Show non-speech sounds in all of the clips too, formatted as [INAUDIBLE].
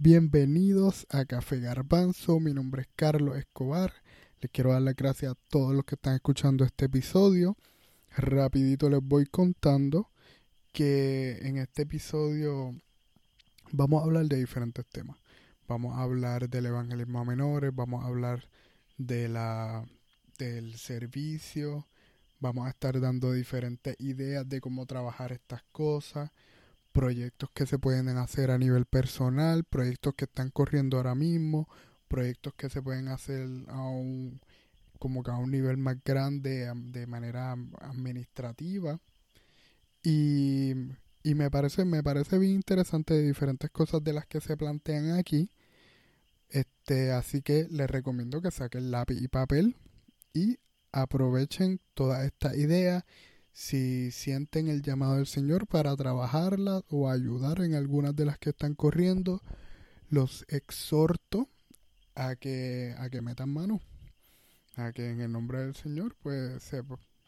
Bienvenidos a Café Garbanzo, mi nombre es Carlos Escobar. Les quiero dar las gracias a todos los que están escuchando este episodio. Rapidito les voy contando que en este episodio vamos a hablar de diferentes temas. Vamos a hablar del evangelismo a menores, vamos a hablar de la del servicio, vamos a estar dando diferentes ideas de cómo trabajar estas cosas, proyectos que se pueden hacer a nivel personal, proyectos que están corriendo ahora mismo, proyectos que se pueden hacer a un como que a un nivel más grande de manera administrativa. Y, y me parece me parece bien interesante de diferentes cosas de las que se plantean aquí. Este así que les recomiendo que saquen lápiz y papel y aprovechen todas estas ideas si sienten el llamado del Señor para trabajarlas o ayudar en algunas de las que están corriendo, los exhorto a que, a que metan mano, a que en el nombre del Señor, pues, se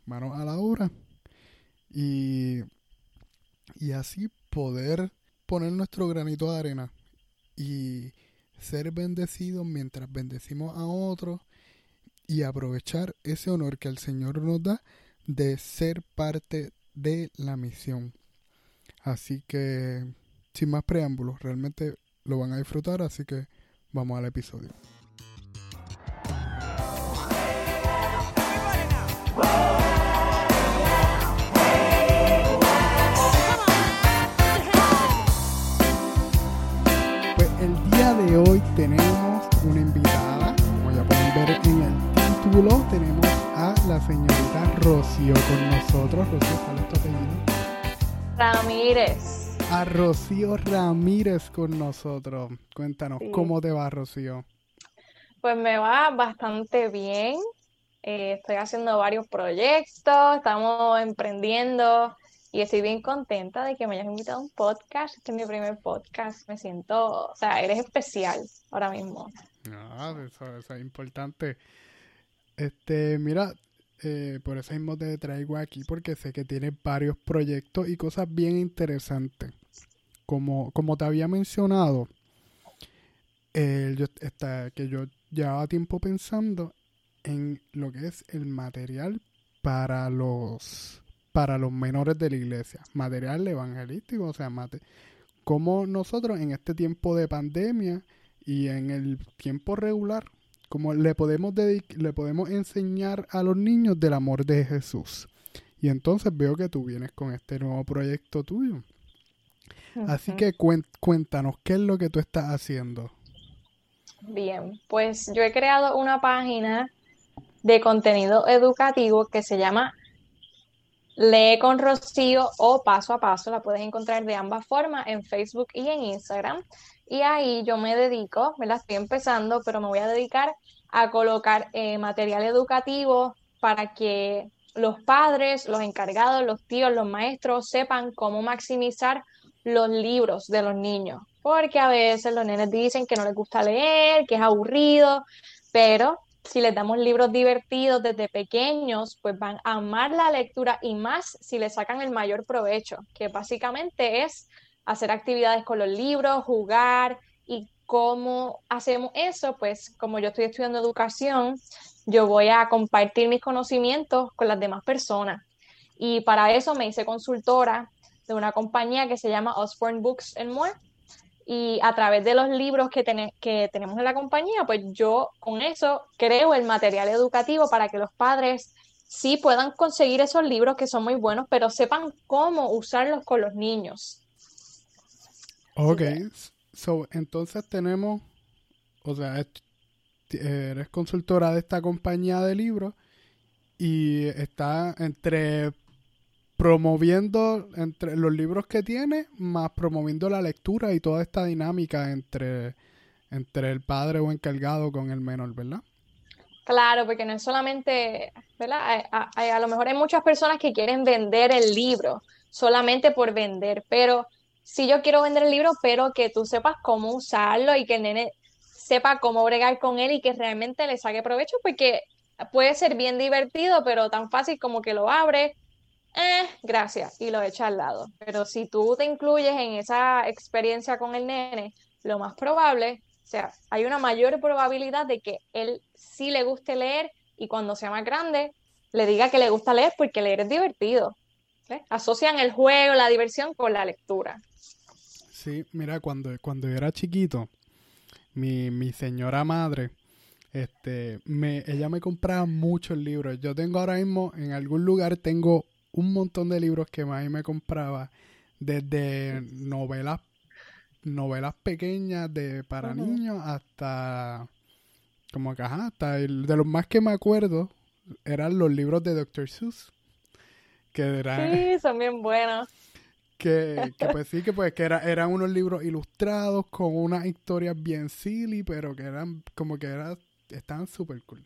mano a la obra y, y así poder poner nuestro granito de arena y ser bendecidos mientras bendecimos a otros y aprovechar ese honor que el Señor nos da de ser parte de la misión. Así que, sin más preámbulos, realmente lo van a disfrutar, así que vamos al episodio. Pues el día de hoy tenemos una invitada, como ya pueden ver en el título, tenemos la señorita Rocío con nosotros. Rocío, ¿cuál es tu apellido? Ramírez. A Rocío Ramírez con nosotros. Cuéntanos, ¿cómo te va, Rocío? Pues me va bastante bien. Eh, estoy haciendo varios proyectos, estamos emprendiendo y estoy bien contenta de que me hayas invitado a un podcast. Este es mi primer podcast. Me siento, o sea, eres especial ahora mismo. Ah, eso, eso es importante. Este, mira, eh, por eso mismo te traigo aquí porque sé que tienes varios proyectos y cosas bien interesantes. Como, como te había mencionado, yo, que yo llevaba tiempo pensando en lo que es el material para los para los menores de la iglesia, material evangelístico, o sea, mate, como nosotros en este tiempo de pandemia y en el tiempo regular como le podemos, le podemos enseñar a los niños del amor de Jesús. Y entonces veo que tú vienes con este nuevo proyecto tuyo. Así que cuéntanos, ¿qué es lo que tú estás haciendo? Bien, pues yo he creado una página de contenido educativo que se llama Lee con Rocío o Paso a Paso. La puedes encontrar de ambas formas en Facebook y en Instagram. Y ahí yo me dedico, me la estoy empezando, pero me voy a dedicar a colocar eh, material educativo para que los padres, los encargados, los tíos, los maestros sepan cómo maximizar los libros de los niños. Porque a veces los nenes dicen que no les gusta leer, que es aburrido, pero si les damos libros divertidos desde pequeños, pues van a amar la lectura y más si le sacan el mayor provecho, que básicamente es hacer actividades con los libros, jugar y cómo hacemos eso, pues como yo estoy estudiando educación, yo voy a compartir mis conocimientos con las demás personas. Y para eso me hice consultora de una compañía que se llama Osborne Books and More. Y a través de los libros que, que tenemos en la compañía, pues yo con eso creo el material educativo para que los padres sí puedan conseguir esos libros que son muy buenos, pero sepan cómo usarlos con los niños. Ok, so, entonces tenemos, o sea, eres consultora de esta compañía de libros y está entre promoviendo entre los libros que tiene, más promoviendo la lectura y toda esta dinámica entre, entre el padre o encargado con el menor, ¿verdad? Claro, porque no es solamente, ¿verdad? A, a, lo mejor hay muchas personas que quieren vender el libro solamente por vender, pero si yo quiero vender el libro, pero que tú sepas cómo usarlo y que el nene sepa cómo bregar con él y que realmente le saque provecho, porque puede ser bien divertido, pero tan fácil como que lo abre, eh, gracias, y lo echa al lado. Pero si tú te incluyes en esa experiencia con el nene, lo más probable, o sea, hay una mayor probabilidad de que él sí le guste leer y cuando sea más grande le diga que le gusta leer porque leer es divertido. Asocian el juego, la diversión con la lectura. Sí, mira, cuando, cuando yo era chiquito, mi, mi señora madre, este, me, ella me compraba muchos libros. Yo tengo ahora mismo, en algún lugar, tengo un montón de libros que mami me compraba, desde novelas, novelas pequeñas de para niños hasta como que hasta el, de los más que me acuerdo eran los libros de Dr. Seuss. Que eran, sí, son bien buenos. Que, que, pues sí, que pues que era, eran unos libros ilustrados con unas historias bien silly, pero que eran como que era, estaban súper cool.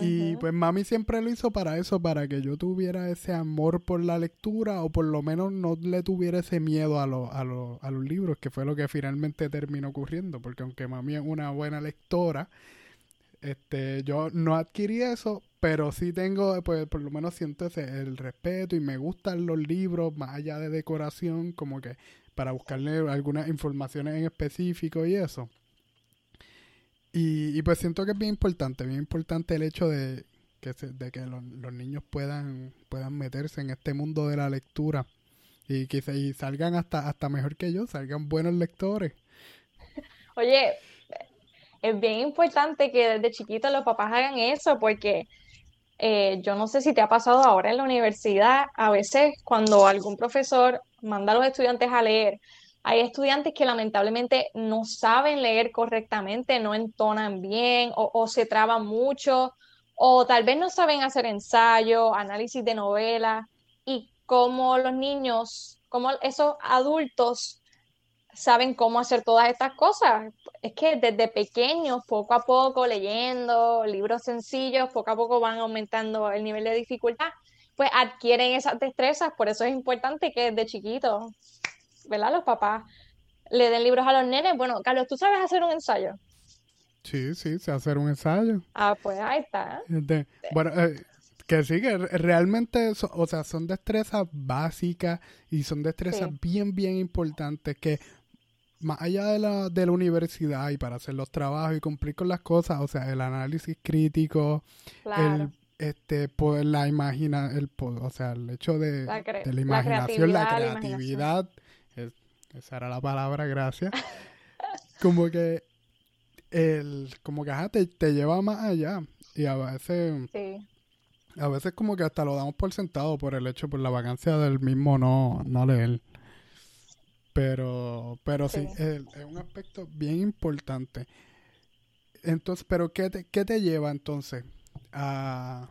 Y pues mami siempre lo hizo para eso, para que yo tuviera ese amor por la lectura o por lo menos no le tuviera ese miedo a, a, a los libros, que fue lo que finalmente terminó ocurriendo, porque aunque mami es una buena lectora, este, yo no adquirí eso, pero sí tengo, pues por lo menos siento ese, el respeto y me gustan los libros más allá de decoración, como que para buscarle algunas informaciones en específico y eso. Y, pues siento que es bien importante, bien importante el hecho de que, de que los, niños puedan, puedan meterse en este mundo de la lectura y que se, salgan hasta, hasta mejor que yo, salgan buenos lectores. [LAUGHS] Oye, es bien importante que desde chiquitos los papás hagan eso porque eh, yo no sé si te ha pasado ahora en la universidad, a veces cuando algún profesor manda a los estudiantes a leer, hay estudiantes que lamentablemente no saben leer correctamente, no entonan bien o, se traban mucho o tal vez no saben hacer ensayo, análisis de novela y como los niños, como esos adultos saben cómo hacer todas estas cosas. Es que desde pequeños, poco a poco, leyendo libros sencillos, poco a poco van aumentando el nivel de dificultad, pues adquieren esas destrezas. Por eso es importante que desde chiquitos ¿verdad? Los papás le den libros a los nenes. Bueno, Carlos, ¿tú sabes hacer un ensayo? Sí, sí, sé hacer un ensayo. Ah, pues ahí está. bueno, eh, que sí, que realmente, o sea, son destrezas básicas y son destrezas bien, bien importantes que más allá de la, de la universidad y para hacer los trabajos y cumplir con las cosas, o sea, el análisis crítico, el este pues la imagina el o sea el hecho de la, imaginación la creatividad esa era la palabra, gracias. como que el, como que te, lleva más allá. Y a veces, a veces como que hasta lo damos por sentado por el hecho, por la vacancia del mismo no, no leer. Pero, pero sí, es, un aspecto bien importante. Entonces, pero ¿qué te, qué te lleva entonces a,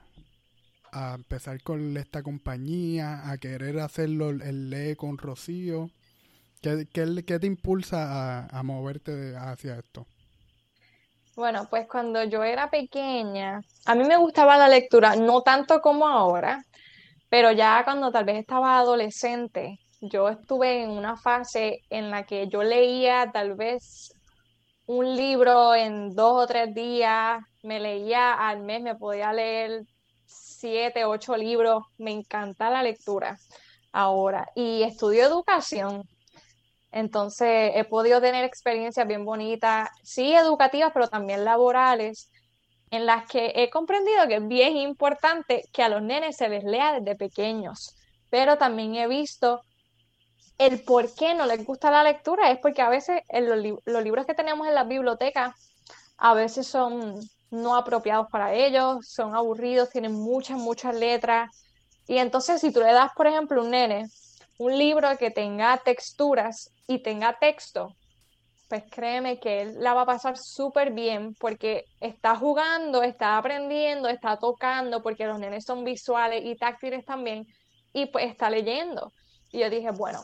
a empezar con esta compañía, a querer hacerlo el lee con Rocío? ¿Qué, te impulsa a, moverte hacia esto? Bueno, pues cuando yo era pequeña, a mí me gustaba la lectura, no tanto como ahora, pero ya cuando tal vez estaba adolescente, yo estuve en una fase en la que yo leía tal vez un libro en dos o tres días, me leía al mes, me podía leer siete, ocho libros, me encanta la lectura ahora y estudio educación. Entonces, he podido tener experiencias bien bonitas, sí educativas, pero también laborales, en las que he comprendido que es bien importante que a los nenes se les lea desde pequeños, pero también he visto el por qué no les gusta la lectura, es porque a veces los, libros que tenemos en las bibliotecas a veces son no apropiados para ellos, son aburridos, tienen muchas, muchas letras. Y entonces si tú le das, por ejemplo, un nene un libro que tenga texturas y tenga texto, pues créeme que él la va a pasar súper bien porque está jugando, está aprendiendo, está tocando, porque los nenes son visuales y táctiles también, y pues está leyendo. Y yo dije, bueno,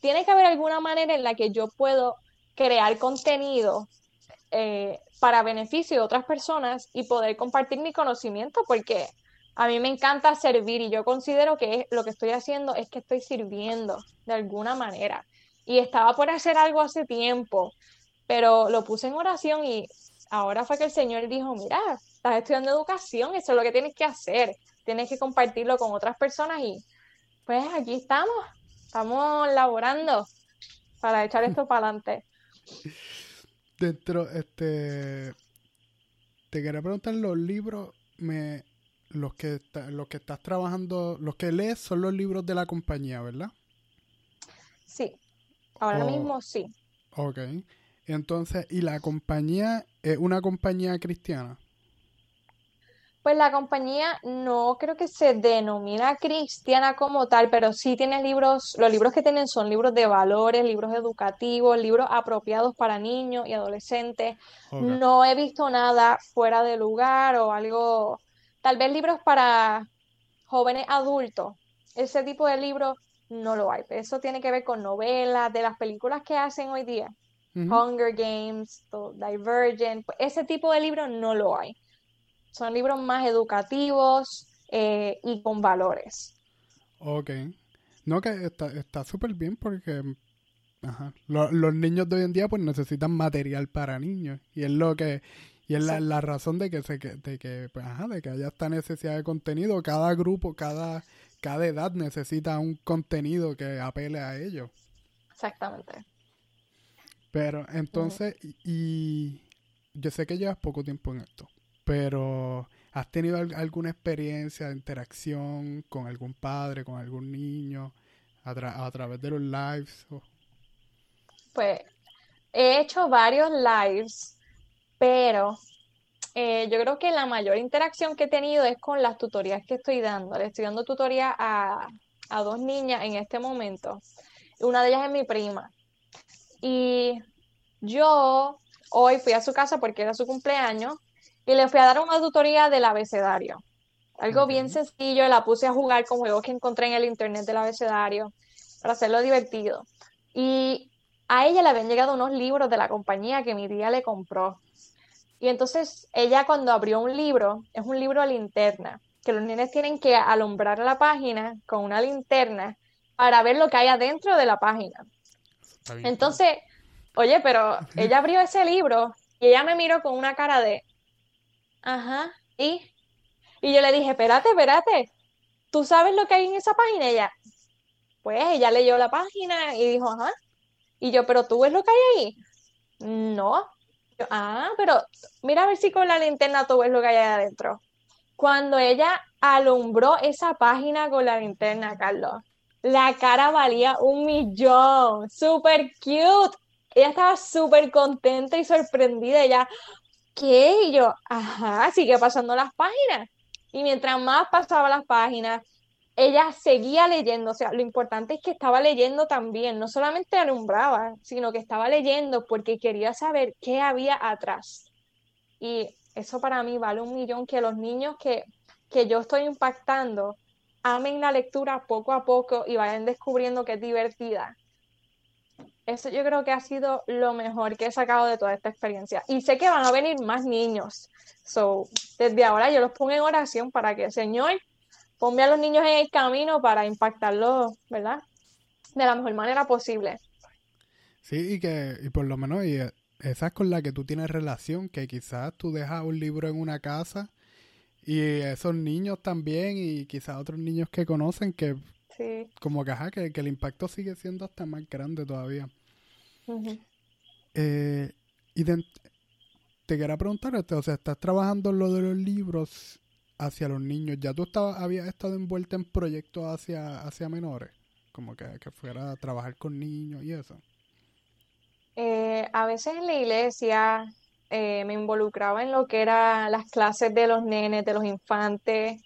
tiene que haber alguna manera en la que yo puedo crear contenido eh, para beneficio de otras personas y poder compartir mi conocimiento, porque a mí me encanta servir y yo considero que lo que estoy haciendo es que estoy sirviendo de alguna manera. Y estaba por hacer algo hace tiempo, pero lo puse en oración y ahora fue que el Señor dijo, mira, estás estudiando educación, eso es lo que tienes que hacer, tienes que compartirlo con otras personas y pues aquí estamos, estamos laborando para echar esto para adelante. [LAUGHS] Dentro, este, te quería preguntar los libros, me, los que los que estás trabajando, los que lees son los libros de la compañía, ¿verdad? Sí, ahora mismo sí. Ok. Entonces, ¿y la compañía es una compañía cristiana? Pues la compañía no creo que se denomina cristiana como tal, pero sí tiene libros, los libros que tienen son libros de valores, libros educativos, libros apropiados para niños y adolescentes. No he visto nada fuera de lugar o algo, tal vez libros para jóvenes adultos. Ese tipo de libros no lo hay. Eso tiene que ver con novelas, de las películas que hacen hoy día. Hunger Games, Divergent, ese tipo de libros no lo hay. Son libros más educativos eh, y con valores. Ok. No, que está súper bien porque los niños de hoy en día pues necesitan material para niños. Y es lo que y es la, razón de que se de que pues, ajá, de que haya esta necesidad de contenido. Cada grupo cada cada edad necesita un contenido que apele a ellos. Exactamente. Pero entonces y yo sé que llevas poco tiempo en esto pero ¿has tenido alguna experiencia de interacción con algún padre, con algún niño a, través de los lives? Pues he hecho varios lives, pero eh, yo creo que la mayor interacción que he tenido es con las tutorías que estoy dando. Le estoy dando tutoría a, a dos niñas en este momento. Una de ellas es mi prima. Y yo hoy fui a su casa porque era su cumpleaños y le fui a dar una tutoría del abecedario. Algo bien sencillo, la puse a jugar con juegos que encontré en el internet del abecedario para hacerlo divertido. Y a ella le habían llegado unos libros de la compañía que mi tía le compró. Y entonces ella cuando abrió un libro, es un libro a linterna, que los niños tienen que alumbrar la página con una linterna para ver lo que hay adentro de la página. Entonces, oye, pero [LAUGHS] ella abrió ese libro y ella me miró con una cara de, Ajá. ¿Y? Y yo le dije, espérate, espérate. ¿Tú sabes lo que hay en esa página? Ella, pues ella leyó la página y dijo, ajá. Y yo, pero tú ves lo que hay ahí. No. ah, pero mira a ver si con la linterna tú ves lo que hay ahí adentro. Cuando ella alumbró esa página con la linterna, Carlos, la cara valía un millón. Súper cute. Ella estaba súper contenta y sorprendida. Ella, ¿qué? Y yo, ajá, sigue pasando las páginas. Y mientras más pasaba las páginas, ella seguía leyendo. O sea, lo importante es que estaba leyendo también. No solamente alumbraba, sino que estaba leyendo porque quería saber qué había atrás. Y eso para mí vale un millón que los niños que, que yo estoy impactando amen la lectura poco a poco y vayan descubriendo que es divertida eso yo creo que ha sido lo mejor que he sacado de toda esta experiencia. Y sé que van a venir más niños. So, desde ahora yo los pongo en oración para que, Señor, ponme a los niños en el camino para impactarlos, ¿verdad? De la mejor manera posible. Sí, y que, y por lo menos, y esa es con la que tú tienes relación, que quizás tú dejas un libro en una casa y esos niños también, y quizás otros niños que conocen que como que, que, el impacto sigue siendo hasta más grande todavía. Eh, y te quería preguntar, este, o sea, estás trabajando en lo de los libros hacia los niños. ¿Ya tú estabas, habías estado envuelta en proyectos hacia, hacia menores? Como que, fuera a trabajar con niños y eso. Eh, a veces en la iglesia eh, me involucraba en lo que eran las clases de los nenes, de los infantes.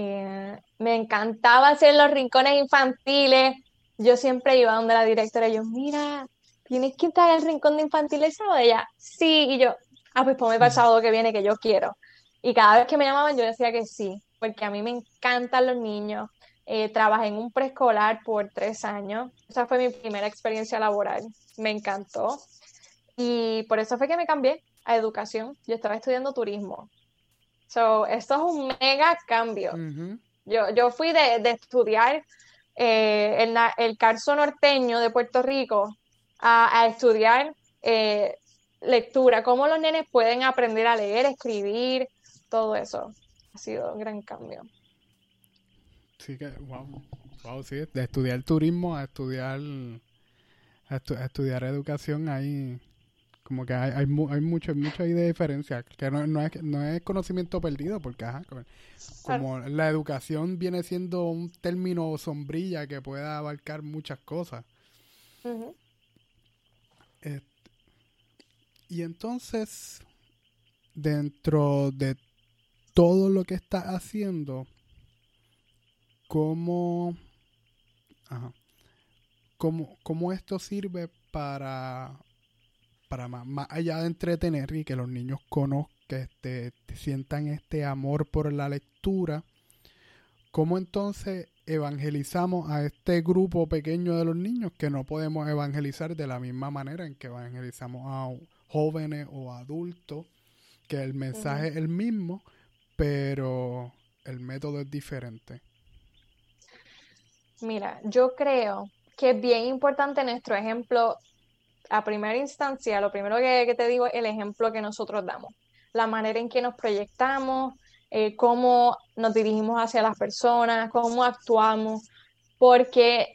Eh, me encantaba hacer los rincones infantiles. Yo siempre iba donde la directora y yo, mira, tienes que entrar al rincón de infantiles sábado. ella, sí. Y yo, ah, pues ponme para el sábado que viene que yo quiero. Y cada vez que me llamaban yo decía que sí, porque a mí me encantan los niños. Eh, trabajé en un preescolar por tres años. Esa fue mi primera experiencia laboral. Me encantó. Y por eso fue que me cambié a educación. Yo estaba estudiando turismo. So, esto es un mega cambio. yo, yo fui de, estudiar eh, el, el Carso norteño de Puerto Rico a, estudiar eh, lectura, cómo los nenes pueden aprender a leer, escribir, todo eso. Ha sido un gran cambio. Sí, que, wow. Wow, sí, de estudiar turismo a estudiar, a, estudiar educación ahí Como que hay, hay, hay mucho, mucha de diferencia, que no, no, es, no es conocimiento perdido, porque ajá, como la educación viene siendo un término sombrilla que puede abarcar muchas cosas. y entonces, dentro de todo lo que está haciendo, ¿cómo, ajá, cómo, cómo esto sirve para para más, allá de entretener y que los niños conozcan, este, sientan este amor por la lectura, ¿cómo entonces evangelizamos a este grupo pequeño de los niños que no podemos evangelizar de la misma manera en que evangelizamos a jóvenes o adultos, que el mensaje es el mismo, pero el método es diferente? Mira, yo creo que es bien importante nuestro ejemplo a primera instancia, lo primero que, te digo es el ejemplo que nosotros damos, la manera en que nos proyectamos, eh, cómo nos dirigimos hacia las personas, cómo actuamos, porque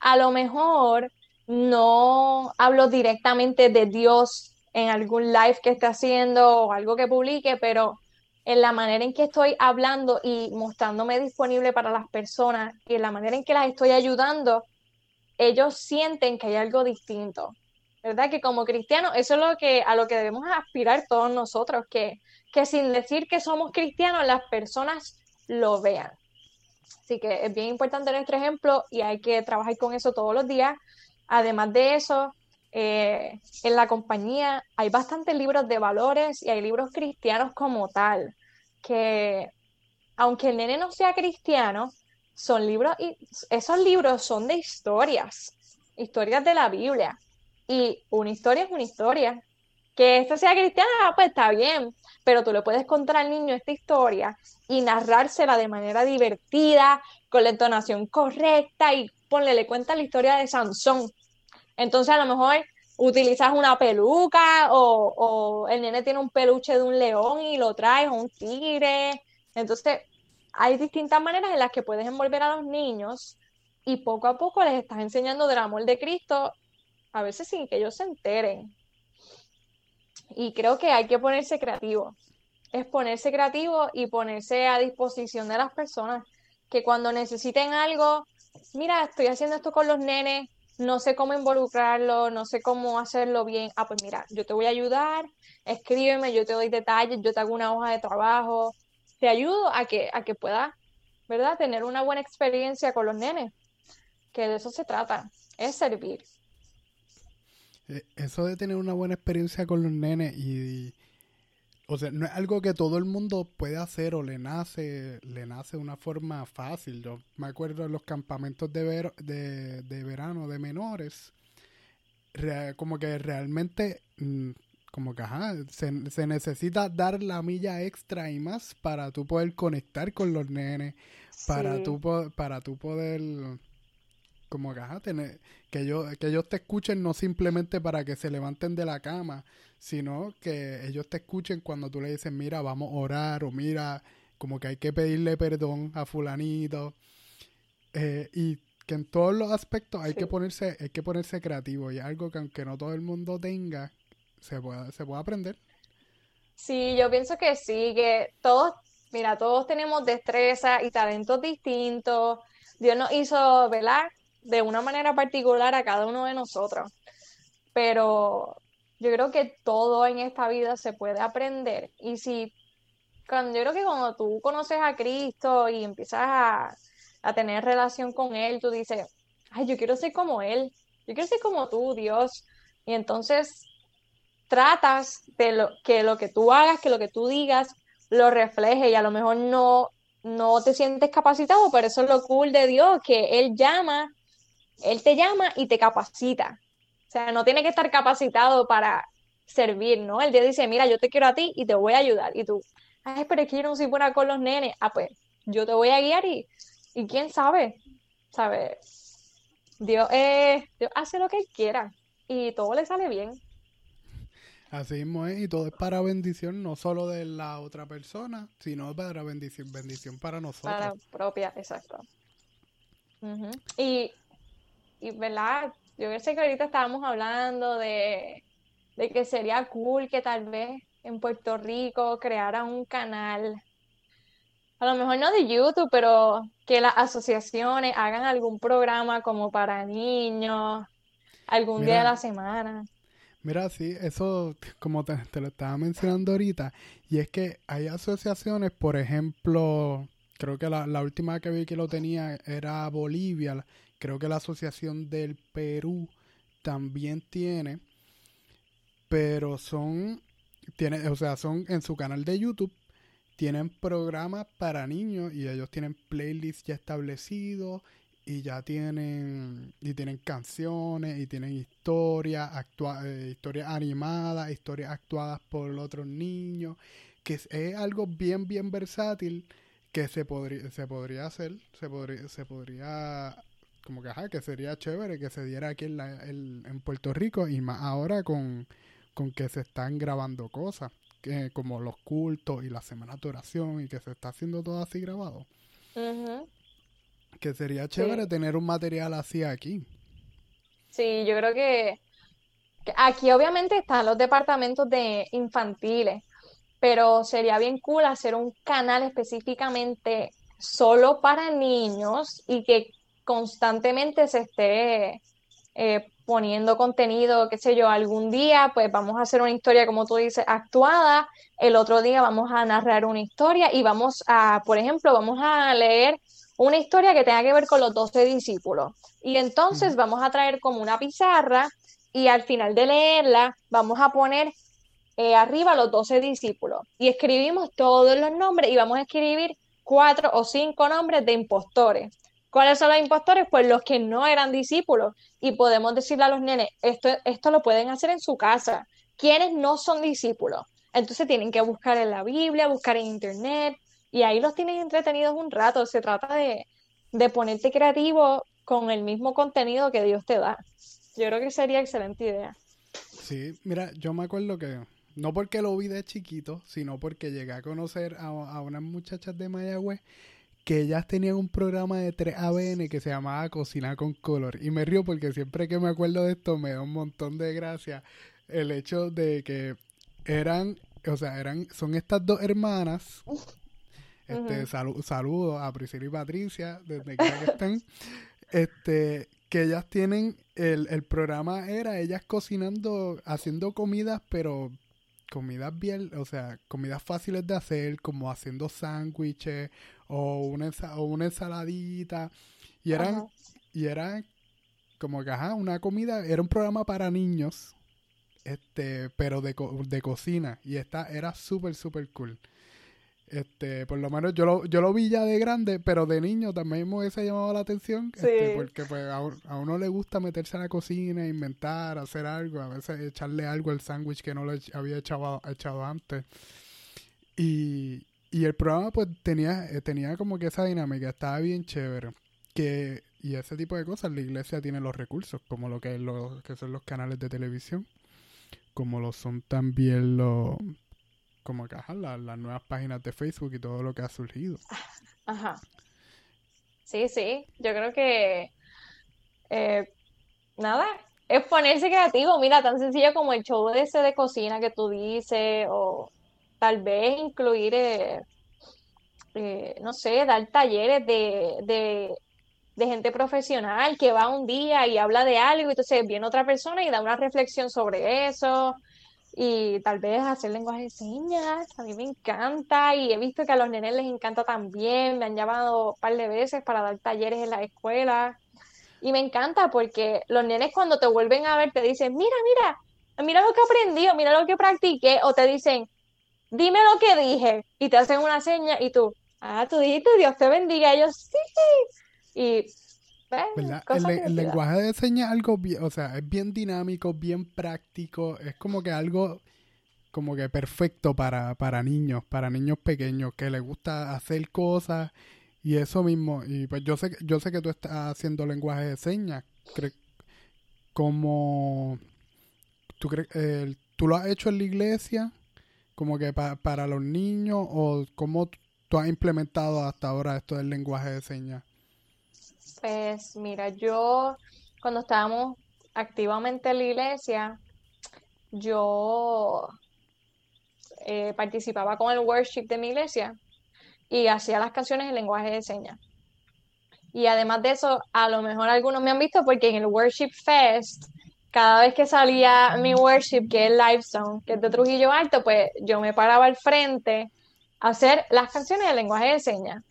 a lo mejor no hablo directamente de Dios en algún live que esté haciendo o algo que publique, pero en la manera en que estoy hablando y mostrándome disponible para las personas y en la manera en que las estoy ayudando, ellos sienten que hay algo distinto. ¿Verdad? Que como cristianos, eso es lo que, a lo que debemos aspirar todos nosotros, que, que sin decir que somos cristianos, las personas lo vean. Así que es bien importante nuestro ejemplo y hay que trabajar con eso todos los días. Además de eso, eh, en la compañía hay bastantes libros de valores y hay libros cristianos como tal, que aunque el nene no sea cristiano, son libros, y esos libros son de historias, historias de la Biblia. Y una historia es una historia. Que esta sea cristiana, pues está bien, pero tú le puedes contar al niño esta historia y narrársela de manera divertida, con la entonación correcta y ponle, le cuenta la historia de Sansón. Entonces a lo mejor utilizas una peluca o, o el nene tiene un peluche de un león y lo traes o un tigre. Entonces hay distintas maneras en las que puedes envolver a los niños y poco a poco les estás enseñando del amor de Cristo a veces sin que ellos se enteren. Y creo que hay que ponerse creativo. Es ponerse creativo y ponerse a disposición de las personas que cuando necesiten algo, mira, estoy haciendo esto con los nenes, no sé cómo involucrarlo, no sé cómo hacerlo bien. Ah, pues mira, yo te voy a ayudar, escríbeme, yo te doy detalles, yo te hago una hoja de trabajo, te ayudo a que, a que puedas, ¿verdad? Tener una buena experiencia con los nenes, que de eso se trata, es servir. Eh, eso de tener una buena experiencia con los nenes y, o sea, no es algo que todo el mundo puede hacer o le nace, le nace de una forma fácil. Yo me acuerdo de los campamentos de, ver, de, de verano de menores, como que realmente, mm, como que ajá, se, se, necesita dar la milla extra y más para tú poder conectar con los nenes, para tú, para tú poder como que, tener, que, ellos, que ellos te escuchen no simplemente para que se levanten de la cama, sino que ellos te escuchen cuando tú le dices, mira, vamos a orar, o mira, como que hay que pedirle perdón a fulanito. Eh, y que en todos los aspectos hay que ponerse, hay que ponerse creativo, y algo que aunque no todo el mundo tenga, se puede, se puede aprender. Sí, yo pienso que sí, que todos, mira, todos tenemos destreza y talentos distintos. Dios nos hizo, ¿verdad? De una manera particular a cada uno de nosotros. Pero yo creo que todo en esta vida se puede aprender. Y si, cuando, yo creo que cuando tú conoces a Cristo y empiezas a, a tener relación con Él, tú dices, ay, yo quiero ser como Él, yo quiero ser como tú, Dios. Y entonces tratas de lo, que lo que tú hagas, que lo que tú digas, lo refleje y a lo mejor no, no te sientes capacitado, pero eso es lo cool de Dios, que Él llama él te llama y te capacita. O sea, no tiene que estar capacitado para servir, ¿no? Él te dice, mira, yo te quiero a ti y te voy a ayudar. Y tú, ay, pero es que yo no soy buena con los nenes. Ah, pues yo te voy a guiar y, y quién sabe, ¿sabe? Dios, eh, Dios hace lo que él quiera y todo le sale bien. Así mismo es, y todo es para bendición no solo de la otra persona, sino para bendición, bendición para nosotros. Para propia, exacto. Y y, ¿verdad? Yo sé que ahorita estábamos hablando de, de que sería cool que tal vez en Puerto Rico creara un canal, a lo mejor no de YouTube, pero que las asociaciones hagan algún programa como para niños, algún día de la semana. Mira, sí, eso como te, te, lo estaba mencionando ahorita, y es que hay asociaciones, por ejemplo, creo que la, la última que vi que lo tenía era Bolivia, creo que la Asociación del Perú también tiene, pero son, tiene, o sea, son en su canal de YouTube, tienen programas para niños y ellos tienen playlists ya establecidos y ya tienen y tienen canciones y tienen historias eh, historias animadas historias actuadas por otros niños que es, algo bien bien versátil que se podría se podría hacer se podría se podría como que ajá, que sería chévere que se diera aquí en, la, en Puerto Rico y más ahora con, con que se están grabando cosas que, como los cultos y la semana de oración y que se está haciendo todo así grabado. Que sería chévere tener un material así aquí. Sí, yo creo que, aquí obviamente están los departamentos de infantiles, pero sería bien cool hacer un canal específicamente solo para niños y que constantemente se esté eh, poniendo contenido, qué sé yo, algún día pues vamos a hacer una historia, como tú dices, actuada, el otro día vamos a narrar una historia y vamos a, por ejemplo, vamos a leer una historia que tenga que ver con los doce discípulos. Y entonces vamos a traer como una pizarra y al final de leerla vamos a poner eh, arriba los doce discípulos. Y escribimos todos los nombres y vamos a escribir cuatro o cinco nombres de impostores. ¿Cuáles son los impostores? Pues los que no eran discípulos. Y podemos decirle a los nenes, esto, esto lo pueden hacer en su casa. ¿Quiénes no son discípulos? Entonces tienen que buscar en la Biblia, buscar en internet, y ahí los tienes entretenidos un rato. Se trata de, ponerte creativo con el mismo contenido que Dios te da. Yo creo que sería excelente idea. Sí, mira, yo me acuerdo que no porque lo vi de chiquito, sino porque llegué a conocer a, unas muchachas de Mayagüez que ellas tenían un programa de 3ABN que se llamaba Cocina con Color. Y me río porque siempre que me acuerdo de esto me da un montón de gracia el hecho de que eran, o sea, eran, son estas dos hermanas este, saludos a Priscila y Patricia, desde que estén. [LAUGHS] Este, que ellas tienen, el, el programa era ellas cocinando, haciendo comidas, pero comidas bien, o sea, comidas fáciles de hacer, como haciendo sándwiches o una, o una ensaladita. Y eran, y era como que, ajá, una comida, era un programa para niños, este, pero de, de cocina. Y esta era súper, súper cool. Este, por lo menos yo lo, yo lo vi ya de grande, pero de niño también me hubiese llamado la atención, este, porque pues a, uno le gusta meterse a la cocina, inventar, hacer algo, a veces echarle algo al sándwich que no le había echado, echado antes. Y, y el programa pues tenía, eh, tenía como que esa dinámica, estaba bien chévere. Que, y ese tipo de cosas, la iglesia tiene los recursos, como lo que, lo, que son los canales de televisión, como lo son también los como que las nuevas páginas de Facebook y todo lo que ha surgido. Ajá. Sí, sí, yo creo que eh, nada, es ponerse creativo, mira, tan sencillo como el show ese de cocina que tú dices, o tal vez incluir, eh, eh, no sé, dar talleres de, de, gente profesional que va un día y habla de algo, y entonces viene otra persona y da una reflexión sobre eso, y tal vez hacer lenguaje de señas, a mí me encanta y he visto que a los nenes les encanta también, me han llamado un par de veces para dar talleres en la escuela y me encanta porque los nenes cuando te vuelven a ver te dicen, mira, mira, mira lo que aprendí o mira lo que practiqué o te dicen, dime lo que dije y te hacen una seña y tú, ah, tú dijiste Dios te bendiga, y ellos sí, y el, lenguaje de señas es algo bien, o sea, es bien dinámico, bien práctico, es como que algo como que perfecto para, para niños, para niños pequeños que les gusta hacer cosas y eso mismo. Y pues yo sé, yo sé que tú estás haciendo lenguaje de señas, como tú crees, tú lo has hecho en la iglesia, como que para los niños o cómo tú has implementado hasta ahora esto del lenguaje de señas. Pues mira, yo cuando estábamos activamente en la iglesia, yo eh, participaba con el worship de mi iglesia y hacía las canciones en lenguaje de señas. Y además de eso, a lo mejor algunos me han visto porque en el Worship Fest, cada vez que salía mi worship, que es Live Song, que es de Trujillo Alto, pues yo me paraba al frente a hacer las canciones en lenguaje de señas.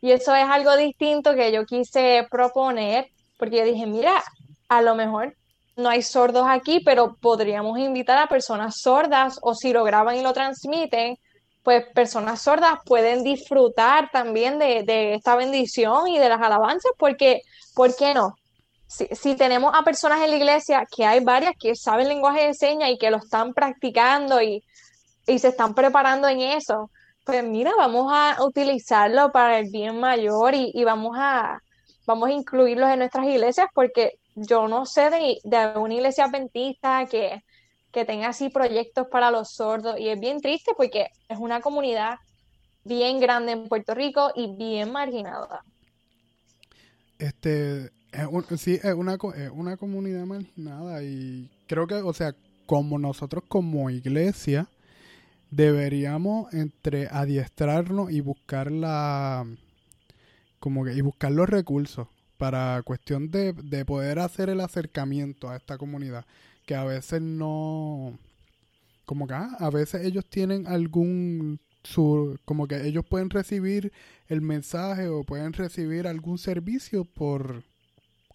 Y eso es algo distinto que yo quise proponer, porque yo dije, mira, a lo mejor no hay sordos aquí, pero podríamos invitar a personas sordas o si lo graban y lo transmiten, pues personas sordas pueden disfrutar también de, esta bendición y de las alabanzas, porque, ¿por qué no? Si, tenemos a personas en la iglesia, que hay varias que saben lenguaje de señas y que lo están practicando y, se están preparando en eso, pues mira, vamos a utilizarlo para el bien mayor y, y vamos a, vamos a incluirlos en nuestras iglesias porque yo no sé de, de una iglesia adventista que, que tenga así proyectos para los sordos y es bien triste porque es una comunidad bien grande en Puerto Rico y bien marginada. Este, sí, es una, es una comunidad marginada y creo que, o sea, como nosotros como iglesia deberíamos entre adiestrarnos y buscar la como que y buscar los recursos para cuestión de, poder hacer el acercamiento a esta comunidad, que a veces no, como que ah, a veces ellos tienen algún, su, como que ellos pueden recibir el mensaje o pueden recibir algún servicio por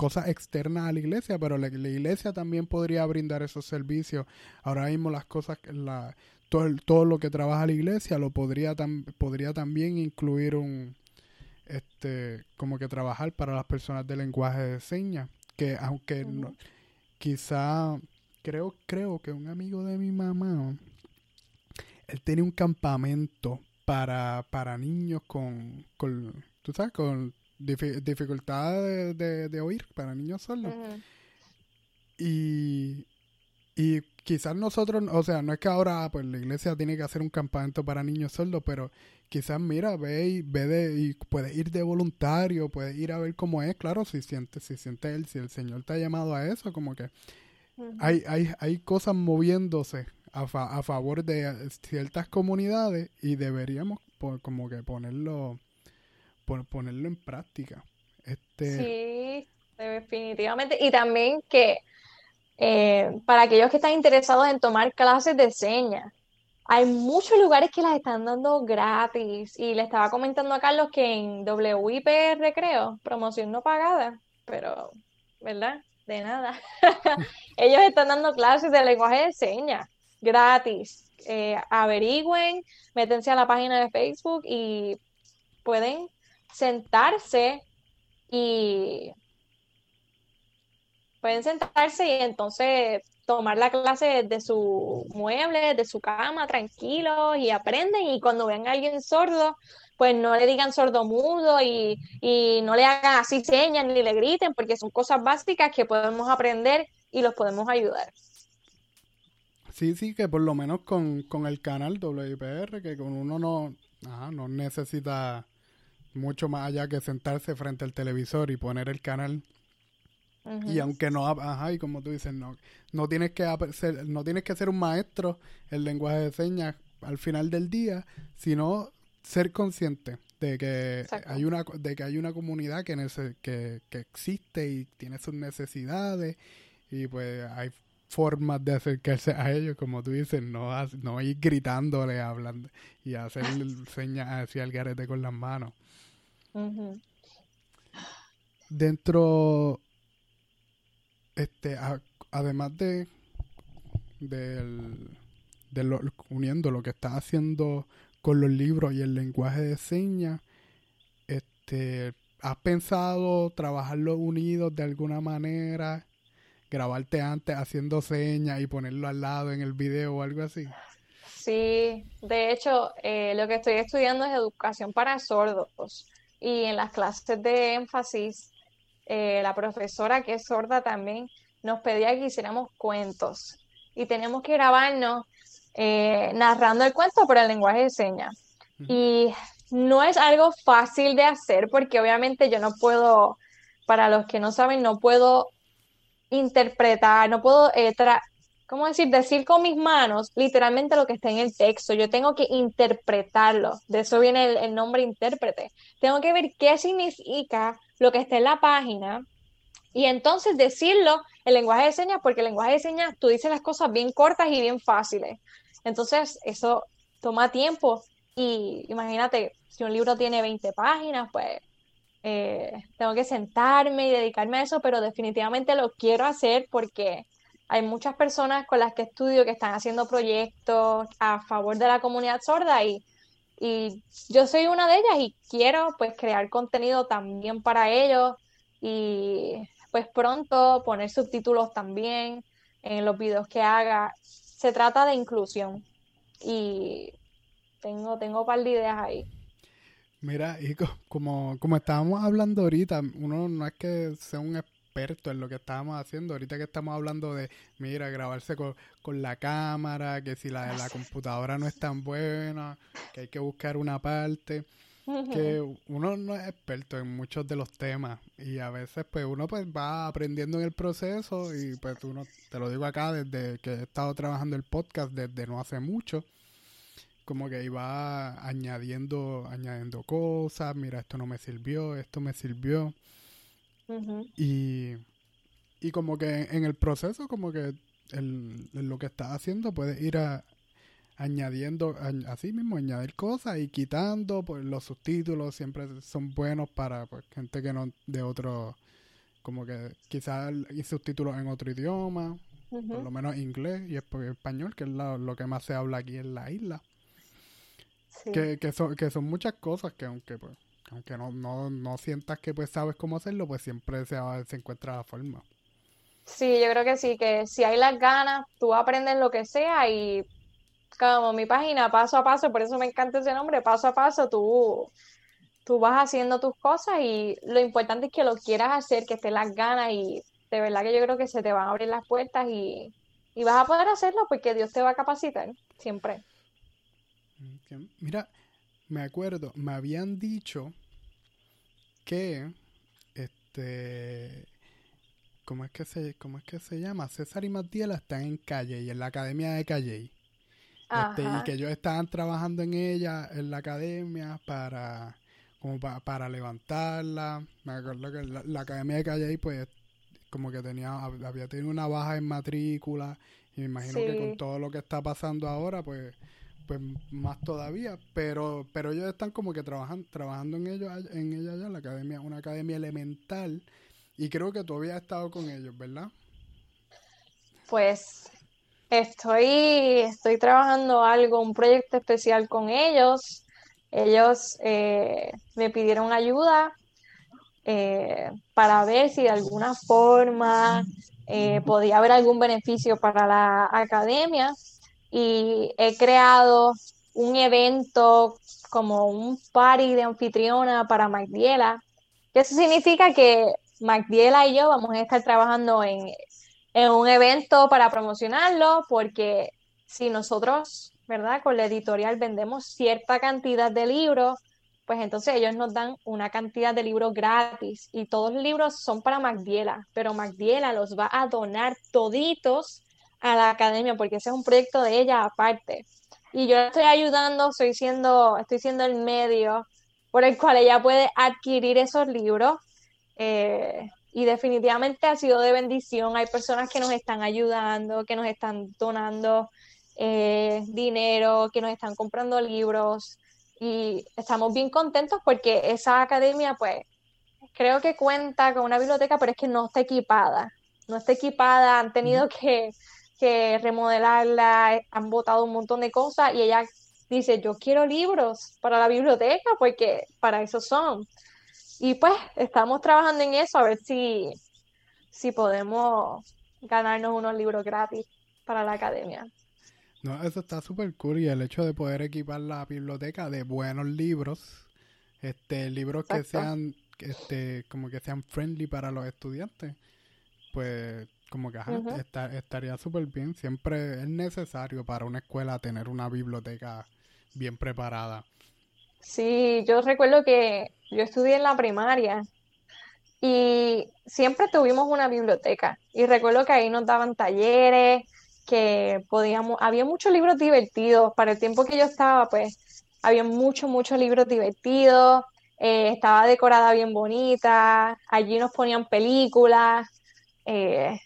cosas externas a la iglesia, pero la, iglesia también podría brindar esos servicios. Ahora mismo las cosas, la, todo, todo lo que trabaja la iglesia lo podría, podría también incluir un, este, como que trabajar para las personas de lenguaje de señas, que aunque no, quizá, creo, creo que un amigo de mi mamá, él tiene un campamento para, para niños con, con tú sabes, con dificultad de, oír, para niños solos. Y, y quizás nosotros, o sea, no es que ahora pues la iglesia tiene que hacer un campamento para niños sordos, pero quizás mira, ve y ve de, y puedes ir de voluntario, puedes ir a ver cómo es, claro, si siente, si siente él, si el Señor te ha llamado a eso, como que hay, hay, hay cosas moviéndose a, a favor de ciertas comunidades y deberíamos como que ponerlo ponerlo en práctica. Este... Sí, definitivamente. Y también que eh, para aquellos que están interesados en tomar clases de señas. Hay muchos lugares que las están dando gratis y le estaba comentando a Carlos que en WIPR creo, promoción no pagada, pero, ¿verdad? De nada. [LAUGHS] Ellos están dando clases de lenguaje de señas gratis. Eh, averigüen, métense a la página de Facebook y pueden sentarse y pueden sentarse y entonces tomar la clase de su mueble, de su cama, tranquilos y aprenden y cuando vean a alguien sordo, pues no le digan sordo mudo y, no le hagan así señas ni le griten porque son cosas básicas que podemos aprender y los podemos ayudar. Sí, sí, que por lo menos con, el canal WIPR, que con uno no, no necesita mucho más allá que sentarse frente al televisor y poner el canal. Y aunque no, ajá, y como tú dices, no, no tienes que ser, no tienes que ser un maestro en lenguaje de señas al final del día, sino ser consciente de que hay una de que hay una comunidad que, que, que existe y tiene sus necesidades y pues hay formas de acercarse a ellos, como tú dices, no, no ir gritándole, hablando y hacer [LAUGHS] señas hacia el garete con las manos. Dentro este, además de, de lo, uniendo lo que estás haciendo con los libros y el lenguaje de señas, este, ¿has pensado trabajarlos unidos de alguna manera? grabarte antes haciendo señas y ponerlo al lado en el video o algo así? Sí, de hecho, eh, lo que estoy estudiando es educación para sordos y en las clases de énfasis eh, la profesora que es sorda también nos pedía que hiciéramos cuentos y tenemos que grabarnos eh, narrando el cuento por el lenguaje de señas. Y no es algo fácil de hacer porque obviamente yo no puedo, para los que no saben, no puedo interpretar, no puedo eh, ¿cómo decir? Decir con mis manos literalmente lo que está en el texto. Yo tengo que interpretarlo. De eso viene el, el nombre intérprete. Tengo que ver qué significa lo que está en la página y entonces decirlo en lenguaje de señas, porque el lenguaje de señas tú dices las cosas bien cortas y bien fáciles. Entonces, eso toma tiempo. Y imagínate, si un libro tiene 20 páginas, pues eh, tengo que sentarme y dedicarme a eso, pero definitivamente lo quiero hacer porque hay muchas personas con las que estudio que están haciendo proyectos a favor de la comunidad sorda y, y yo soy una de ellas y quiero pues crear contenido también para ellos y pues pronto poner subtítulos también en los videos que haga. Se trata de inclusión y tengo, tengo un par de ideas ahí. Mira, y como, como estábamos hablando ahorita, uno no es que sea un experto en lo que estábamos haciendo. Ahorita que estamos hablando de, mira, grabarse con, la cámara, que si la, la computadora no es tan buena, que hay que buscar una parte. Que uno no es experto en muchos de los temas y a veces pues uno pues va aprendiendo en el proceso y pues uno, te lo digo acá desde que he estado trabajando el podcast desde no hace mucho, como que iba añadiendo, añadiendo cosas, mira, esto no me sirvió, esto me sirvió y, y como que en el proceso, como que el, lo que estás haciendo, puedes ir a, añadiendo, así mismo, añadir cosas y quitando, pues los subtítulos siempre son buenos para pues, gente que no de otro, como que quizás subtítulos en otro idioma, por lo menos inglés y español, que es lo, que más se habla aquí en la isla. Que, que, son, que son muchas cosas que aunque pues aunque no, no, no sientas que pues sabes cómo hacerlo, pues siempre se, se encuentra la forma. Sí, yo creo que sí, que si hay las ganas, tú aprendes lo que sea y como mi página, paso a paso, por eso me encanta ese nombre, paso a paso, tú, tú vas haciendo tus cosas y lo importante es que lo quieras hacer, que estés las ganas y de verdad que yo creo que se te van a abrir las puertas y, y vas a poder hacerlo porque Dios te va a capacitar siempre. Mira, me acuerdo, me habían dicho que este ¿cómo es que se cómo es que se llama? César y Matiela están en Calle y en la Academia de Calle. Este, y que ellos estaban trabajando en ella en la academia para como para levantarla. Me acuerdo que la, Academia de Calle pues como que tenía había tenido una baja en matrícula y me imagino que con todo lo que está pasando ahora pues pues más todavía, pero pero ellos están como que trabajan, trabajando en ellos en ella ya, la academia, una academia elemental y creo que todavía has estado con ellos, ¿verdad? Pues estoy estoy trabajando algo, un proyecto especial con ellos. Ellos eh, me pidieron ayuda eh, para ver si de alguna forma eh, podía haber algún beneficio para la academia y he creado un evento como un party de anfitriona para Magdiela. Eso significa que Magdiela y yo vamos a estar trabajando en, en un evento para promocionarlo, porque si nosotros, ¿verdad? Con la editorial vendemos cierta cantidad de libros, pues entonces ellos nos dan una cantidad de libros gratis y todos los libros son para Magdiela, pero Magdiela los va a donar toditos a la academia porque ese es un proyecto de ella aparte. Y yo estoy ayudando, estoy siendo, estoy siendo el medio por el cual ella puede adquirir esos libros. Eh, y definitivamente ha sido de bendición. Hay personas que nos están ayudando, que nos están donando eh, dinero, que nos están comprando libros y estamos bien contentos porque esa academia, pues, creo que cuenta con una biblioteca, pero es que no está equipada. No está equipada, han tenido que que remodelarla, han botado un montón de cosas y ella dice, yo quiero libros para la biblioteca porque para eso son. Y pues estamos trabajando en eso a ver si, si podemos ganarnos unos libros gratis para la academia. No, eso está súper cool y el hecho de poder equipar la biblioteca de buenos libros, este, libros que sean, este, como que sean friendly para los estudiantes, pues como que estaría súper bien. Siempre es necesario para una escuela tener una biblioteca bien preparada. Sí, yo recuerdo que yo estudié en la primaria y siempre tuvimos una biblioteca. Y recuerdo que ahí nos daban talleres, que podíamos, había muchos libros divertidos. Para el tiempo que yo estaba, pues, había muchos, muchos libros divertidos. Eh, estaba decorada bien bonita. Allí nos ponían películas. Eh,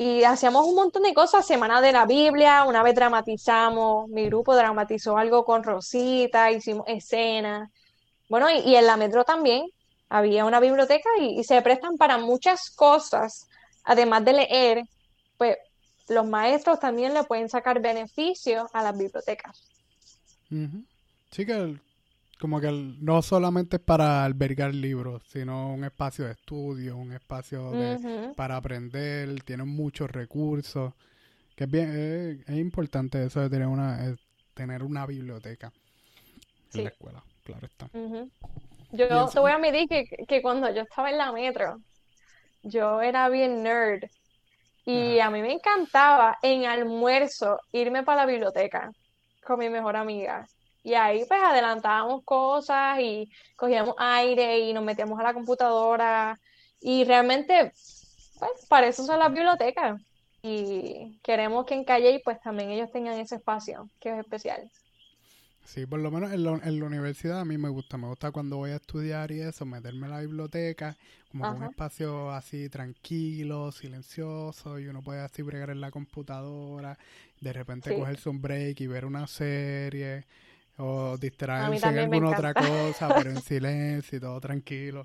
y hacíamos un montón de cosas, Semana de la Biblia, una vez dramatizamos, mi grupo dramatizó algo con Rosita, hicimos escenas. Bueno, y, en la metro también había una biblioteca y, se prestan para muchas cosas, además de leer, pues los maestros también le pueden sacar beneficio a las bibliotecas. Sí que como que no solamente es para albergar libros, sino un espacio de estudio, un espacio para aprender, tiene muchos recursos, que es bien, es, importante eso de tener una, tener una biblioteca en la escuela, claro está. Yo te voy a admitir que, que cuando yo estaba en la metro, yo era bien nerd. Y a mí me encantaba en almuerzo irme para la biblioteca con mi mejor amiga y ahí pues adelantábamos cosas y cogíamos aire y nos metíamos a la computadora. Y realmente, pues para eso son las bibliotecas. Y queremos que en Calle pues también ellos tengan ese espacio, que es especial. Sí, por lo menos en, la universidad a mí me gusta. Me gusta cuando voy a estudiar y eso, meterme en la biblioteca, como un espacio así tranquilo, silencioso, y uno puede así bregar en la computadora, de repente cogerse un break y ver una serie o distraerse en alguna otra cosa, pero en [LAUGHS] silencio y todo tranquilo.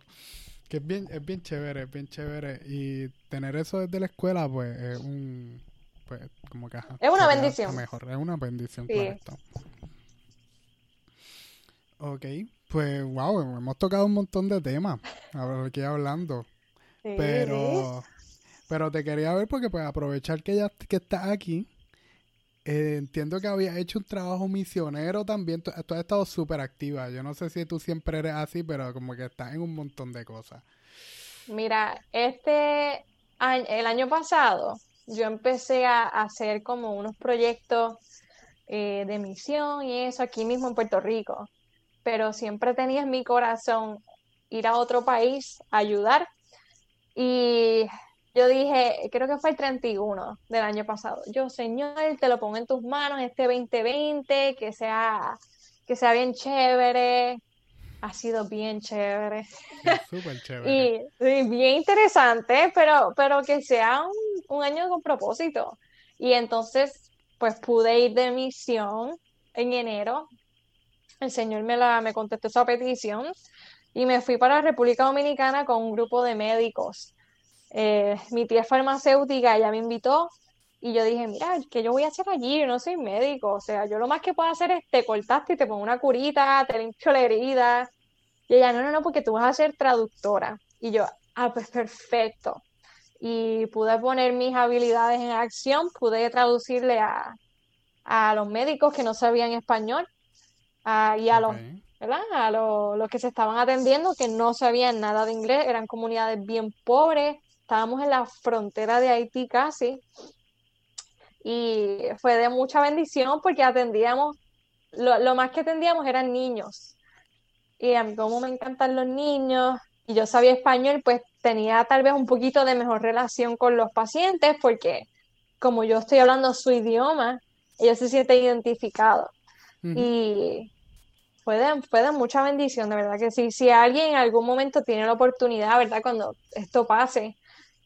Que es bien, es bien chévere, es bien chévere. Y tener eso desde la escuela, pues, es un... Pues, como que... es una bendición. Mejor, es una bendición, sí. Ok, pues, wow, hemos tocado un montón de temas aquí hablando. pero... Pero te quería ver porque, pues, aprovechar que ya que estás aquí eh, entiendo que había hecho un trabajo misionero también. Tú, has estado súper activa. Yo no sé si tú siempre eres así, pero como que estás en un montón de cosas. Mira, este el año pasado yo empecé a hacer como unos proyectos eh, de misión y eso aquí mismo en Puerto Rico. Pero siempre tenía en mi corazón ir a otro país ayudar. Y yo dije, creo que fue el 31 del año pasado. Yo, Señor, te lo pongo en tus manos este 2020, que sea, que sea bien chévere. Ha sido bien chévere. [LAUGHS] Súper chévere. y, bien interesante, pero, pero que sea un, año con propósito. Y entonces, pues pude ir de misión en enero. El Señor me, la, me contestó esa petición y me fui para la República Dominicana con un grupo de médicos eh, mi tía es farmacéutica, ella me invitó y yo dije, mira, ¿qué yo voy a hacer allí? Yo no soy médico, o sea, yo lo más que puedo hacer es te cortaste y te pongo una curita, te limpio la herida. Y ella, no, no, no, porque tú vas a ser traductora. Y yo, ah, pues perfecto. Y pude poner mis habilidades en acción, pude traducirle a, los médicos que no sabían español y a los ¿verdad? A los que se estaban atendiendo que no sabían nada de inglés, eran comunidades bien pobres, estábamos en la frontera de Haití casi, y fue de mucha bendición porque atendíamos, lo, más que atendíamos eran niños. Y a mí como me encantan los niños, y yo sabía español, pues tenía tal vez un poquito de mejor relación con los pacientes porque como yo estoy hablando su idioma, ellos se sienten identificados. Y fue de, fue de, mucha bendición, de verdad que sí. Si alguien en algún momento tiene la oportunidad, ¿verdad? Cuando esto pase,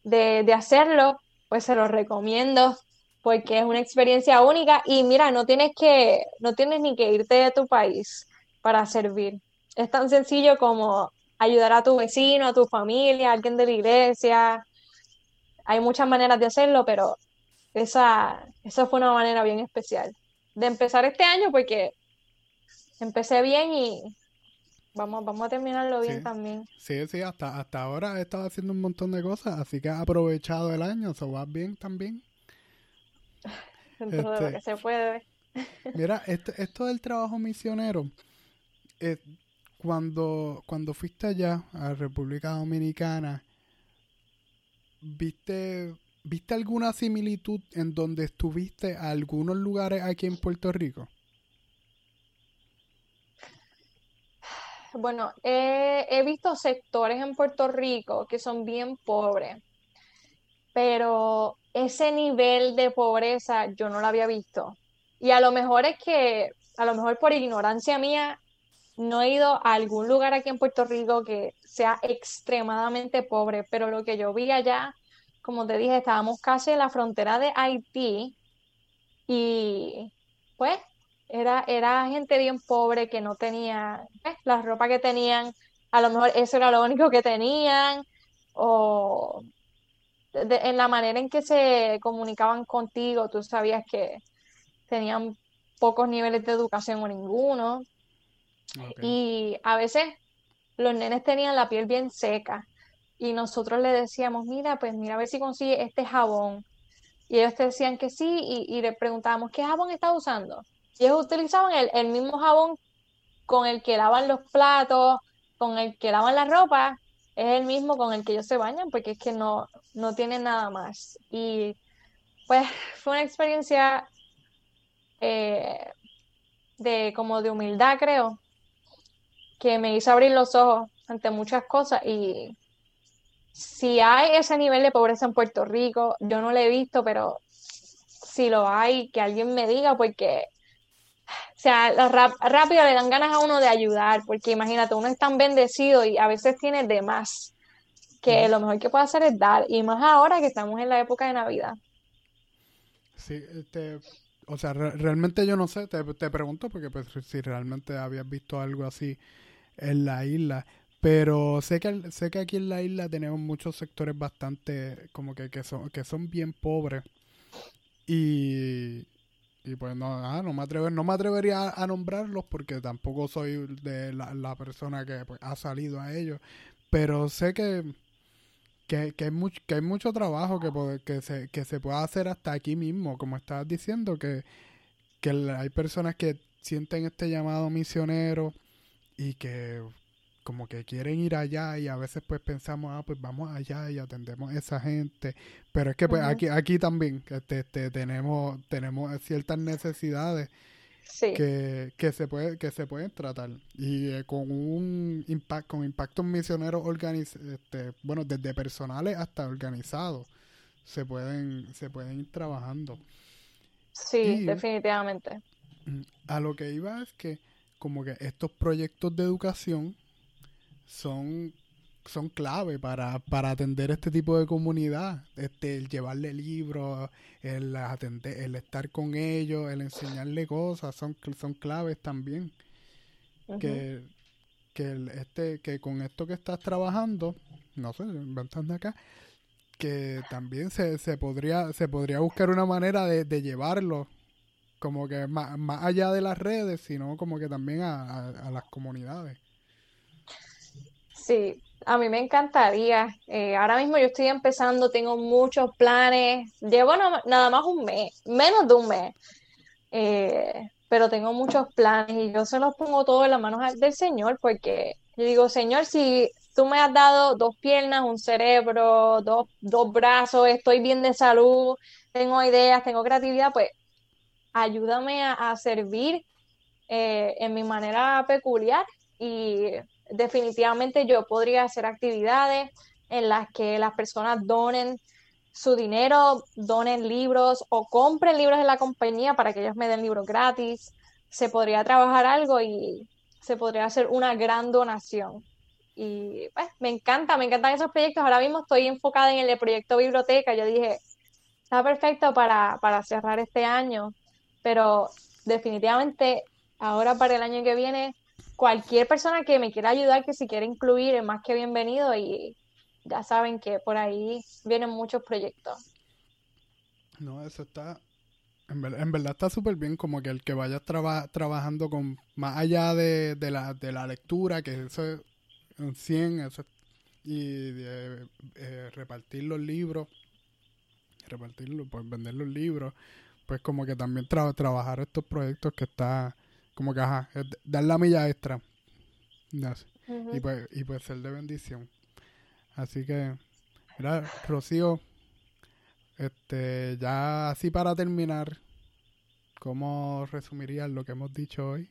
de, hacerlo, pues se lo recomiendo porque es una experiencia única y mira, no tienes que, no tienes ni que irte de tu país para servir. Es tan sencillo como ayudar a tu vecino, a tu familia, a alguien de la iglesia. Hay muchas maneras de hacerlo, pero esa, esa fue una manera bien especial de empezar este año porque empecé bien y, Vamos, vamos a terminarlo bien también. Sí, sí, hasta, hasta ahora he estado haciendo un montón de cosas, así que has aprovechado el año, ¿se va bien también? [LAUGHS] Dentro de lo este, que se puede. Mira, [LAUGHS] esto, esto del trabajo misionero, eh, cuando, cuando fuiste allá a República Dominicana, ¿viste, ¿viste alguna similitud en donde estuviste a algunos lugares aquí en Puerto Rico? Bueno, he, visto sectores en Puerto Rico que son bien pobres, pero ese nivel de pobreza yo no lo había visto. Y a lo mejor es que, a lo mejor por ignorancia mía, no he ido a algún lugar aquí en Puerto Rico que sea extremadamente pobre, pero lo que yo vi allá, como te dije, estábamos casi en la frontera de Haití y pues era, era gente bien pobre que no tenía pues, la ropa que tenían, a lo mejor eso era lo único que tenían, o en la manera en que se comunicaban contigo, tú sabías que tenían pocos niveles de educación o ninguno. Y a veces los nenes tenían la piel bien seca y nosotros le decíamos, mira, pues mira a ver si consigue este jabón. Y ellos te decían que sí y, le preguntábamos, ¿qué jabón estás usando? Ellos utilizaban el, el mismo jabón con el que lavan los platos, con el que lavan la ropa, es el mismo con el que ellos se bañan, porque es que no, no tienen nada más. Y pues [LAUGHS] fue una experiencia eh, de como de humildad, creo, que me hizo abrir los ojos ante muchas cosas y si hay ese nivel de pobreza en Puerto Rico, yo no lo he visto, pero si lo hay, que alguien me diga, porque, o sea, rápido le dan ganas a uno de ayudar, porque imagínate, uno es tan bendecido y a veces tiene de más, que lo mejor que puede hacer es dar, y más ahora que estamos en la época de Navidad. Sí, este, o sea, realmente yo no sé, te, te pregunto porque pues si realmente habías visto algo así en la isla. Pero sé que, sé que aquí en la isla tenemos muchos sectores bastante, como que, que, son, que son bien pobres. Y, y pues no, ah, no, me atrever, no me atrevería a, nombrarlos porque tampoco soy de la, la persona que pues, ha salido a ellos. Pero sé que, que, que, hay, mucho, que hay mucho trabajo que, que, se, que se puede hacer hasta aquí mismo, como estabas diciendo, que, que hay personas que sienten este llamado misionero y que como que quieren ir allá y a veces pues pensamos, ah, pues vamos allá y atendemos a esa gente, pero es que pues aquí aquí también este, este, tenemos tenemos ciertas necesidades que, que se puede que se pueden tratar y eh, con un impacto con impactos misioneros este, bueno, desde personales hasta organizados se pueden se pueden ir trabajando. Sí, definitivamente. Mm, a lo que iba es que como que estos proyectos de educación son, son clave para, para atender este tipo de comunidad. Este, el llevarle libros, el atender, el estar con ellos, el enseñarle cosas, son, son claves también. Que, que este, que con esto que estás trabajando, no sé, inventando acá, que también se, se podría, se podría buscar una manera de, de llevarlo como que más, más, allá de las redes, sino como que también a, las comunidades. Sí, a mí me encantaría. Eh, ahora mismo yo estoy empezando, tengo muchos planes. Llevo nada más un mes, menos de un mes. Eh, pero tengo muchos planes y yo se los pongo todos en las manos del Señor porque yo digo, Señor, si tú me has dado dos piernas, un cerebro, dos, dos brazos, estoy bien de salud, tengo ideas, tengo creatividad, pues ayúdame a, servir eh, en mi manera peculiar y definitivamente yo podría hacer actividades en las que las personas donen su dinero, donen libros o compren libros en la compañía para que ellos me den libros gratis. Se podría trabajar algo y se podría hacer una gran donación. Y pues me encanta, me encantan esos proyectos. Ahora mismo estoy enfocada en el proyecto biblioteca. Yo dije, está perfecto para, para cerrar este año pero definitivamente ahora para el año que viene, cualquier persona que me quiera ayudar, que si quiere incluir, es más que bienvenido y ya saben que por ahí vienen muchos proyectos. No, eso está, en, verdad está súper bien como que el que vaya trabajando con, más allá de, la, de la lectura, que eso es un 100, eso y de, eh, repartir los libros, repartirlo, pues vender los libros, pues como que también trabajar estos proyectos que está como que ajá, dar la milla extra. Y pues y pues ser de bendición. Así que mira Rocío este ya así para terminar cómo resumirías lo que hemos dicho hoy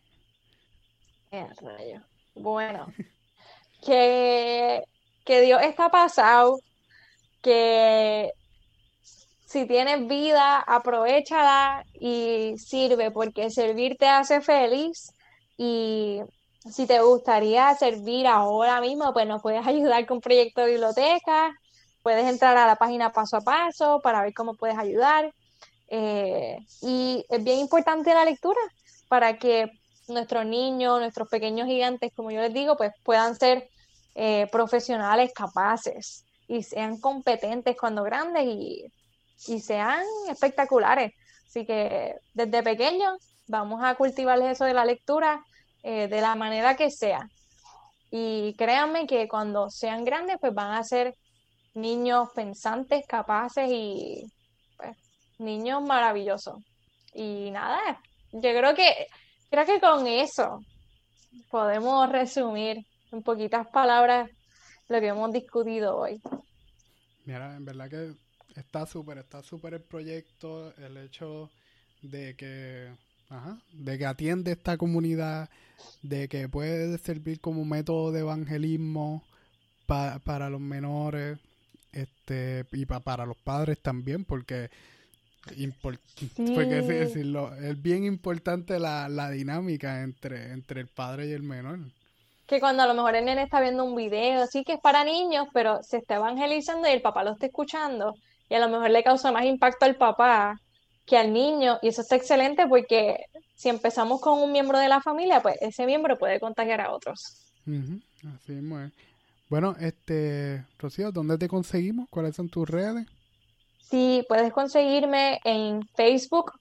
bueno [LAUGHS] que que Dios está pasado que si tienes vida, aprovechala y sirve, porque servir te hace feliz y si te gustaría servir ahora mismo, pues nos puedes ayudar con Proyecto Biblioteca, puedes entrar a la página paso a paso para ver cómo puedes ayudar. Eh, y es bien importante la lectura para que nuestros niños, nuestros pequeños gigantes, como yo les digo, pues puedan ser eh, profesionales capaces y sean competentes cuando grandes y, y sean espectaculares. Así que desde pequeños vamos a cultivarles eso de la lectura eh, de la manera que sea. Y créanme que cuando sean grandes, pues van a ser niños pensantes, capaces y pues, niños maravillosos. Y nada, yo creo que creo que con eso podemos resumir en poquitas palabras lo que hemos discutido hoy. Mira, en verdad que está súper, está súper el proyecto, el hecho de que, ajá, de que atiende esta comunidad, de que puede servir como método de evangelismo para los menores, este, y para los padres también, porque decirlo, es bien importante la, la dinámica entre, entre el padre y el menor. Que cuando a lo mejor el nene está viendo un video, así que es para niños, pero se está evangelizando y el papá lo está escuchando, y a lo mejor le causa más impacto al papá que al niño, y eso está excelente porque si empezamos con un miembro de la familia, pues ese miembro puede contagiar a otros. Así es. Bueno, este, Rocío, ¿dónde te conseguimos? ¿Cuáles son tus redes? Sí, puedes conseguirme en Facebook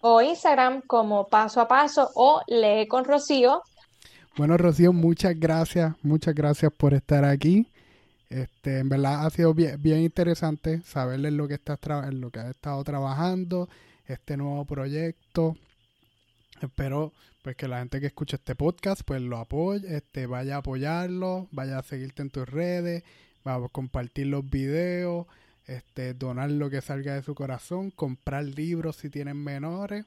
o Instagram como Paso a Paso o Lee con Rocío. Bueno, Rocío, muchas gracias, muchas gracias por estar aquí. Este, en verdad ha sido bien, interesante saberle lo que estás en lo que has estado trabajando, este nuevo proyecto. Espero pues que la gente que escucha este podcast pues lo apoye, este vaya a apoyarlo, vaya a seguirte en tus redes, va a compartir los videos, este donar lo que salga de su corazón, comprar libros si tienen menores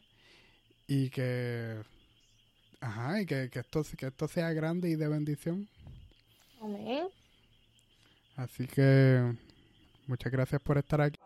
y que Ajá, y que, que, esto, que esto sea grande y de bendición. Amén. Así que muchas gracias por estar aquí.